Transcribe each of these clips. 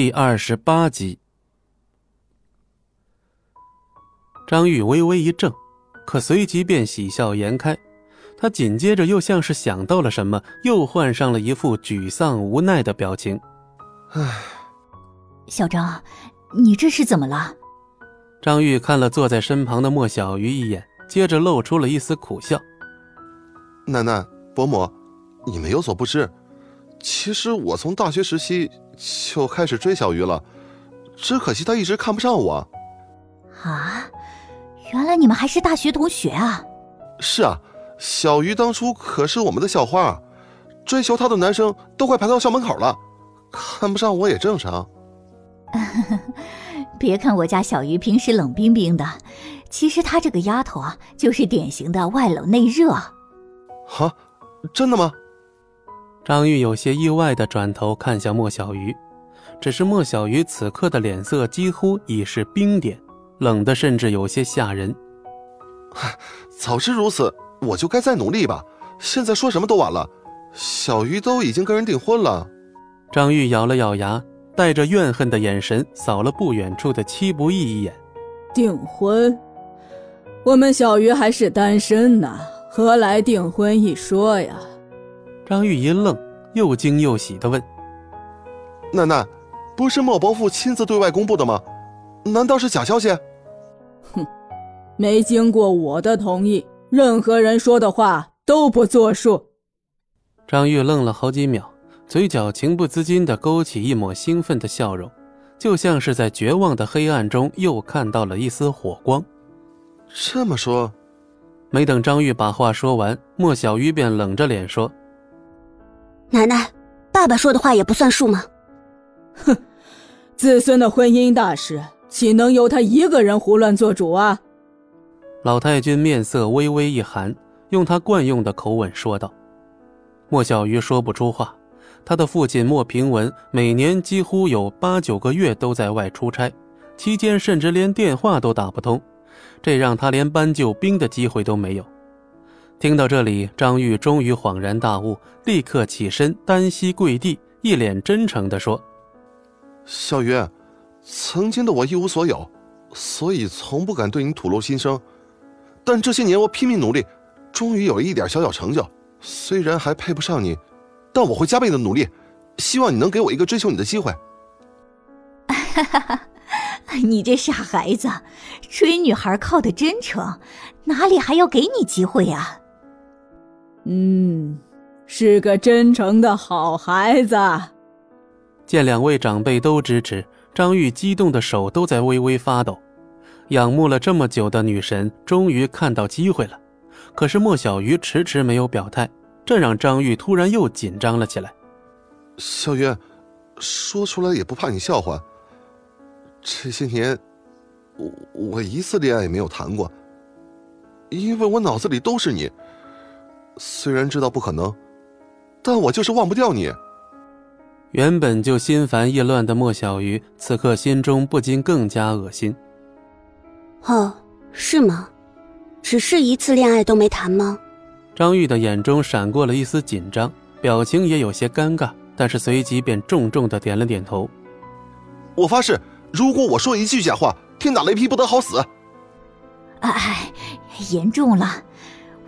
第二十八集。张玉微微一怔，可随即便喜笑颜开。他紧接着又像是想到了什么，又换上了一副沮丧无奈的表情。唉，小张，你这是怎么了？张玉看了坐在身旁的莫小鱼一眼，接着露出了一丝苦笑。奶奶、伯母，你们有所不知。其实我从大学时期就开始追小鱼了，只可惜他一直看不上我。啊，原来你们还是大学同学啊！是啊，小鱼当初可是我们的校花，追求她的男生都快排到校门口了，看不上我也正常。别看我家小鱼平时冷冰冰的，其实她这个丫头啊，就是典型的外冷内热。哈，真的吗？张玉有些意外地转头看向莫小鱼，只是莫小鱼此刻的脸色几乎已是冰点，冷的甚至有些吓人。早知如此，我就该再努力吧。现在说什么都晚了，小鱼都已经跟人订婚了。张玉咬了咬牙，带着怨恨的眼神扫了不远处的戚不义一眼。订婚？我们小鱼还是单身呢，何来订婚一说呀？张玉一愣，又惊又喜的问：“奶奶，不是莫伯父亲自对外公布的吗？难道是假消息？”“哼，没经过我的同意，任何人说的话都不作数。”张玉愣了好几秒，嘴角情不自禁的勾起一抹兴奋的笑容，就像是在绝望的黑暗中又看到了一丝火光。这么说，没等张玉把话说完，莫小鱼便冷着脸说。奶奶，爸爸说的话也不算数吗？哼，子孙的婚姻大事岂能由他一个人胡乱做主啊？老太君面色微微一寒，用他惯用的口吻说道。莫小鱼说不出话。他的父亲莫平文每年几乎有八九个月都在外出差，期间甚至连电话都打不通，这让他连搬救兵的机会都没有。听到这里，张玉终于恍然大悟，立刻起身，单膝跪地，一脸真诚地说：“小鱼，曾经的我一无所有，所以从不敢对你吐露心声。但这些年我拼命努力，终于有了一点小小成就。虽然还配不上你，但我会加倍的努力，希望你能给我一个追求你的机会。”哈哈哈，你这傻孩子，追女孩靠的真诚，哪里还要给你机会呀？嗯，是个真诚的好孩子。见两位长辈都支持，张玉激动的手都在微微发抖。仰慕了这么久的女神，终于看到机会了。可是莫小鱼迟迟没有表态，这让张玉突然又紧张了起来。小鱼，说出来也不怕你笑话。这些年，我我一次恋爱也没有谈过，因为我脑子里都是你。虽然知道不可能，但我就是忘不掉你。原本就心烦意乱的莫小鱼，此刻心中不禁更加恶心。哦，是吗？只是一次恋爱都没谈吗？张玉的眼中闪过了一丝紧张，表情也有些尴尬，但是随即便重重的点了点头。我发誓，如果我说一句假话，天打雷劈，不得好死。哎，严重了。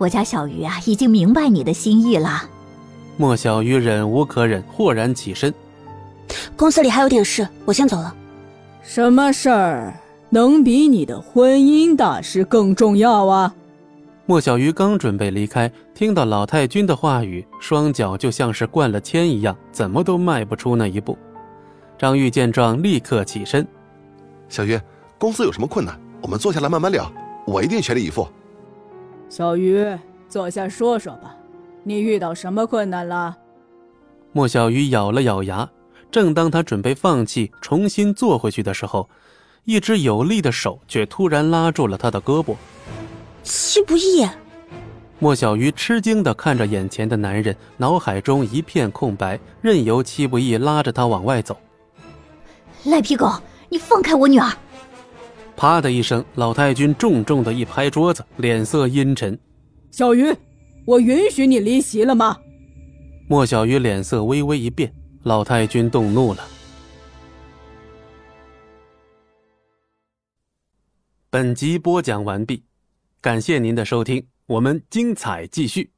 我家小鱼啊，已经明白你的心意了。莫小鱼忍无可忍，豁然起身。公司里还有点事，我先走了。什么事儿能比你的婚姻大事更重要啊？莫小鱼刚准备离开，听到老太君的话语，双脚就像是灌了铅一样，怎么都迈不出那一步。张玉见状，立刻起身。小鱼，公司有什么困难，我们坐下来慢慢聊，我一定全力以赴。小鱼，坐下说说吧，你遇到什么困难了？莫小鱼咬了咬牙，正当他准备放弃，重新坐回去的时候，一只有力的手却突然拉住了他的胳膊。戚不义。莫小鱼吃惊的看着眼前的男人，脑海中一片空白，任由戚不义拉着他往外走。赖皮狗，你放开我女儿！啪的一声老太君重重的一拍桌子脸色阴沉。小鱼我允许你离席了吗？莫小鱼脸色微微一变老太君动怒了。本集播讲完毕感谢您的收听我们精彩继续。